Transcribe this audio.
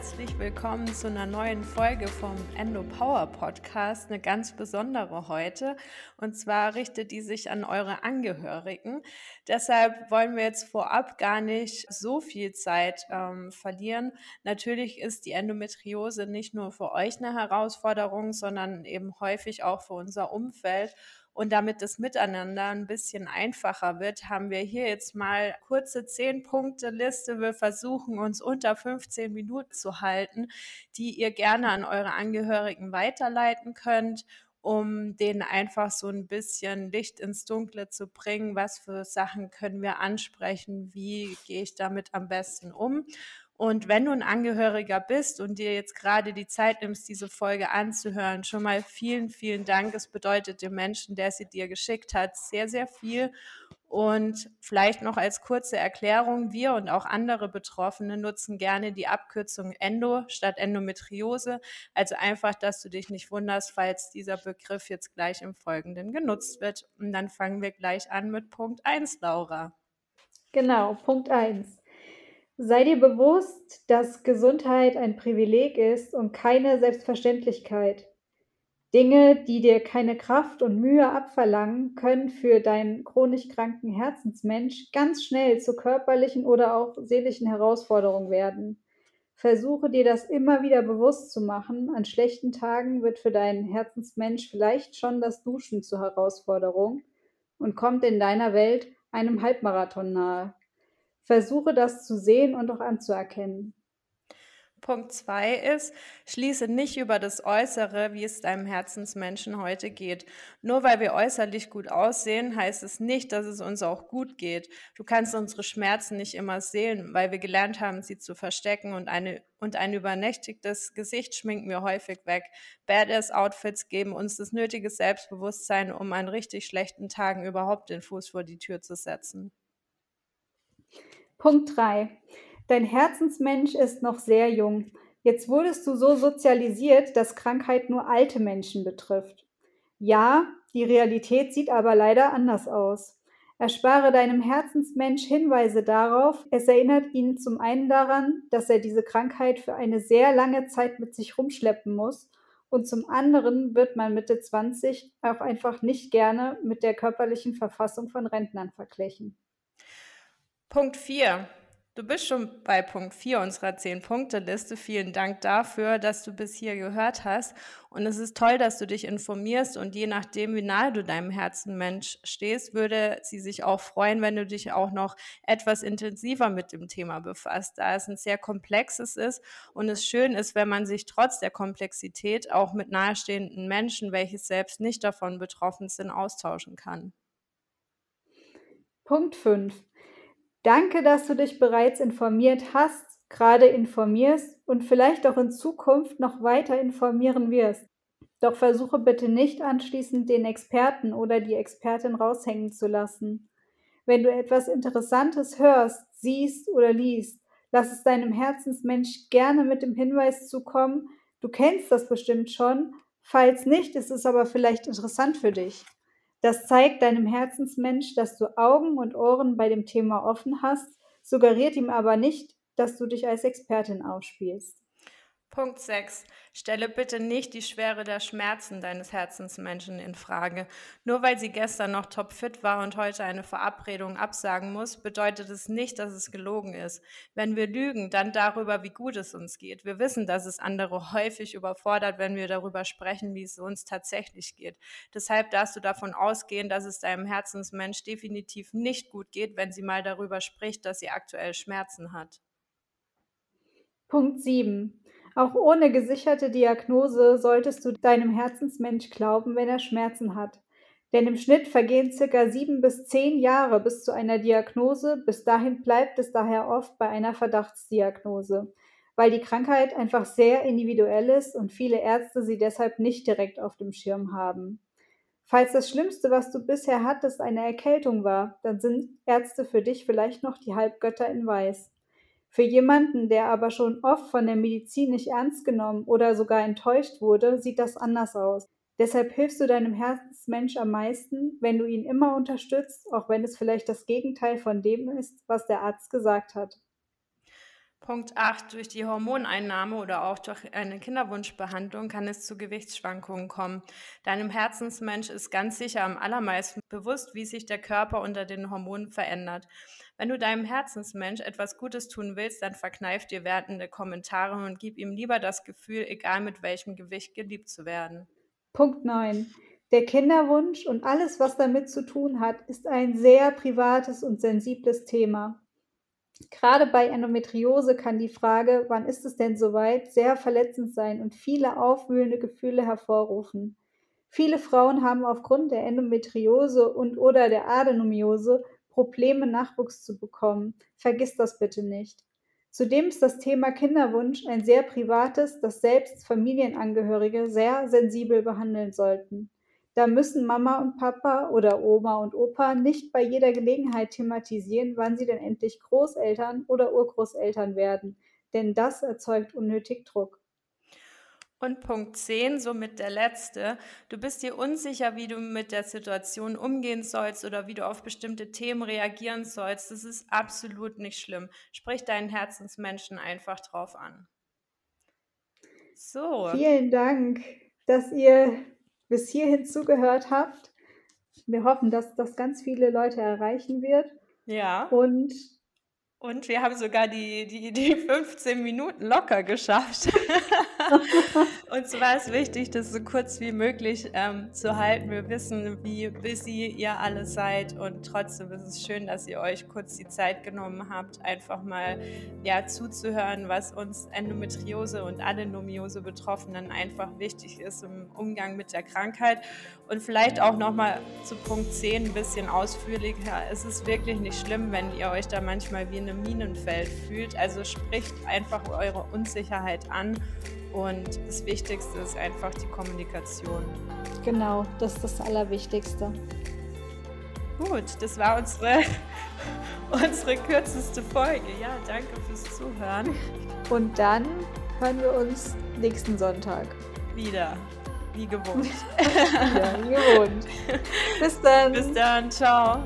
herzlich willkommen zu einer neuen Folge vom Endo Power Podcast, eine ganz besondere heute. Und zwar richtet die sich an eure Angehörigen. Deshalb wollen wir jetzt vorab gar nicht so viel Zeit ähm, verlieren. Natürlich ist die Endometriose nicht nur für euch eine Herausforderung, sondern eben häufig auch für unser Umfeld. Und damit das Miteinander ein bisschen einfacher wird, haben wir hier jetzt mal kurze 10-Punkte-Liste. Wir versuchen uns unter 15 Minuten zu halten, die ihr gerne an eure Angehörigen weiterleiten könnt um denen einfach so ein bisschen Licht ins Dunkle zu bringen. Was für Sachen können wir ansprechen? Wie gehe ich damit am besten um? Und wenn du ein Angehöriger bist und dir jetzt gerade die Zeit nimmst, diese Folge anzuhören, schon mal vielen, vielen Dank. Es bedeutet dem Menschen, der sie dir geschickt hat, sehr, sehr viel. Und vielleicht noch als kurze Erklärung, wir und auch andere Betroffene nutzen gerne die Abkürzung Endo statt Endometriose. Also einfach, dass du dich nicht wunderst, falls dieser Begriff jetzt gleich im Folgenden genutzt wird. Und dann fangen wir gleich an mit Punkt 1, Laura. Genau, Punkt 1. Sei dir bewusst, dass Gesundheit ein Privileg ist und keine Selbstverständlichkeit. Dinge, die dir keine Kraft und Mühe abverlangen, können für deinen chronisch kranken Herzensmensch ganz schnell zu körperlichen oder auch seelischen Herausforderungen werden. Versuche dir das immer wieder bewusst zu machen. An schlechten Tagen wird für deinen Herzensmensch vielleicht schon das Duschen zur Herausforderung und kommt in deiner Welt einem Halbmarathon nahe. Versuche das zu sehen und auch anzuerkennen. Punkt zwei ist, schließe nicht über das Äußere, wie es deinem Herzensmenschen heute geht. Nur weil wir äußerlich gut aussehen, heißt es nicht, dass es uns auch gut geht. Du kannst unsere Schmerzen nicht immer sehen, weil wir gelernt haben, sie zu verstecken und, eine, und ein übernächtigtes Gesicht schminken wir häufig weg. Badass-Outfits geben uns das nötige Selbstbewusstsein, um an richtig schlechten Tagen überhaupt den Fuß vor die Tür zu setzen. Punkt 3. Dein Herzensmensch ist noch sehr jung. Jetzt wurdest du so sozialisiert, dass Krankheit nur alte Menschen betrifft. Ja, die Realität sieht aber leider anders aus. Erspare deinem Herzensmensch Hinweise darauf. Es erinnert ihn zum einen daran, dass er diese Krankheit für eine sehr lange Zeit mit sich rumschleppen muss. Und zum anderen wird man Mitte 20 auch einfach nicht gerne mit der körperlichen Verfassung von Rentnern verglichen. Punkt 4. Du bist schon bei Punkt 4 unserer 10-Punkte-Liste. Vielen Dank dafür, dass du bis hier gehört hast. Und es ist toll, dass du dich informierst. Und je nachdem, wie nahe du deinem Herzenmensch stehst, würde sie sich auch freuen, wenn du dich auch noch etwas intensiver mit dem Thema befasst, da es ein sehr komplexes ist und es schön ist, wenn man sich trotz der Komplexität auch mit nahestehenden Menschen, welche selbst nicht davon betroffen sind, austauschen kann. Punkt 5. Danke, dass du dich bereits informiert hast, gerade informierst und vielleicht auch in Zukunft noch weiter informieren wirst. Doch versuche bitte nicht anschließend den Experten oder die Expertin raushängen zu lassen. Wenn du etwas Interessantes hörst, siehst oder liest, lass es deinem Herzensmensch gerne mit dem Hinweis zukommen, du kennst das bestimmt schon, falls nicht, ist es aber vielleicht interessant für dich. Das zeigt deinem Herzensmensch, dass du Augen und Ohren bei dem Thema offen hast, suggeriert ihm aber nicht, dass du dich als Expertin aufspielst. Punkt 6. Stelle bitte nicht die Schwere der Schmerzen deines Herzensmenschen in Frage. Nur weil sie gestern noch topfit war und heute eine Verabredung absagen muss, bedeutet es nicht, dass es gelogen ist. Wenn wir lügen, dann darüber, wie gut es uns geht. Wir wissen, dass es andere häufig überfordert, wenn wir darüber sprechen, wie es uns tatsächlich geht. Deshalb darfst du davon ausgehen, dass es deinem Herzensmensch definitiv nicht gut geht, wenn sie mal darüber spricht, dass sie aktuell Schmerzen hat. Punkt 7. Auch ohne gesicherte Diagnose solltest du deinem Herzensmensch glauben, wenn er Schmerzen hat. Denn im Schnitt vergehen circa sieben bis zehn Jahre bis zu einer Diagnose. Bis dahin bleibt es daher oft bei einer Verdachtsdiagnose, weil die Krankheit einfach sehr individuell ist und viele Ärzte sie deshalb nicht direkt auf dem Schirm haben. Falls das Schlimmste, was du bisher hattest, eine Erkältung war, dann sind Ärzte für dich vielleicht noch die Halbgötter in Weiß. Für jemanden, der aber schon oft von der Medizin nicht ernst genommen oder sogar enttäuscht wurde, sieht das anders aus. Deshalb hilfst du deinem Herzensmensch am meisten, wenn du ihn immer unterstützt, auch wenn es vielleicht das Gegenteil von dem ist, was der Arzt gesagt hat. Punkt 8. Durch die Hormoneinnahme oder auch durch eine Kinderwunschbehandlung kann es zu Gewichtsschwankungen kommen. Deinem Herzensmensch ist ganz sicher am allermeisten bewusst, wie sich der Körper unter den Hormonen verändert. Wenn du deinem Herzensmensch etwas Gutes tun willst, dann verkneif dir wertende Kommentare und gib ihm lieber das Gefühl, egal mit welchem Gewicht geliebt zu werden. Punkt 9. Der Kinderwunsch und alles, was damit zu tun hat, ist ein sehr privates und sensibles Thema. Gerade bei Endometriose kann die Frage, wann ist es denn soweit, sehr verletzend sein und viele aufwühlende Gefühle hervorrufen. Viele Frauen haben aufgrund der Endometriose und oder der Adenomiose Probleme, Nachwuchs zu bekommen. Vergiss das bitte nicht. Zudem ist das Thema Kinderwunsch ein sehr privates, das selbst Familienangehörige sehr sensibel behandeln sollten. Da müssen Mama und Papa oder Oma und Opa nicht bei jeder Gelegenheit thematisieren, wann sie denn endlich Großeltern oder Urgroßeltern werden, denn das erzeugt unnötig Druck. Und Punkt 10, somit der letzte. Du bist dir unsicher, wie du mit der Situation umgehen sollst oder wie du auf bestimmte Themen reagieren sollst. Das ist absolut nicht schlimm. Sprich deinen Herzensmenschen einfach drauf an. So. Vielen Dank, dass ihr bis hierhin zugehört habt. Wir hoffen, dass das ganz viele Leute erreichen wird. Ja. Und und wir haben sogar die, die, die 15 Minuten locker geschafft. und zwar ist wichtig, das so kurz wie möglich ähm, zu halten. Wir wissen, wie busy ihr alle seid und trotzdem ist es schön, dass ihr euch kurz die Zeit genommen habt, einfach mal ja, zuzuhören, was uns Endometriose und Adenomiose Betroffenen einfach wichtig ist im Umgang mit der Krankheit. Und vielleicht auch nochmal zu Punkt 10 ein bisschen ausführlicher. Es ist wirklich nicht schlimm, wenn ihr euch da manchmal wie eine einem Minenfeld fühlt. Also spricht einfach eure Unsicherheit an und das Wichtigste ist einfach die Kommunikation. Genau, das ist das Allerwichtigste. Gut, das war unsere, unsere kürzeste Folge. Ja, danke fürs Zuhören. Und dann hören wir uns nächsten Sonntag. Wieder. Wie gewohnt. ja, wie gewohnt. Bis dann. Bis dann. Ciao.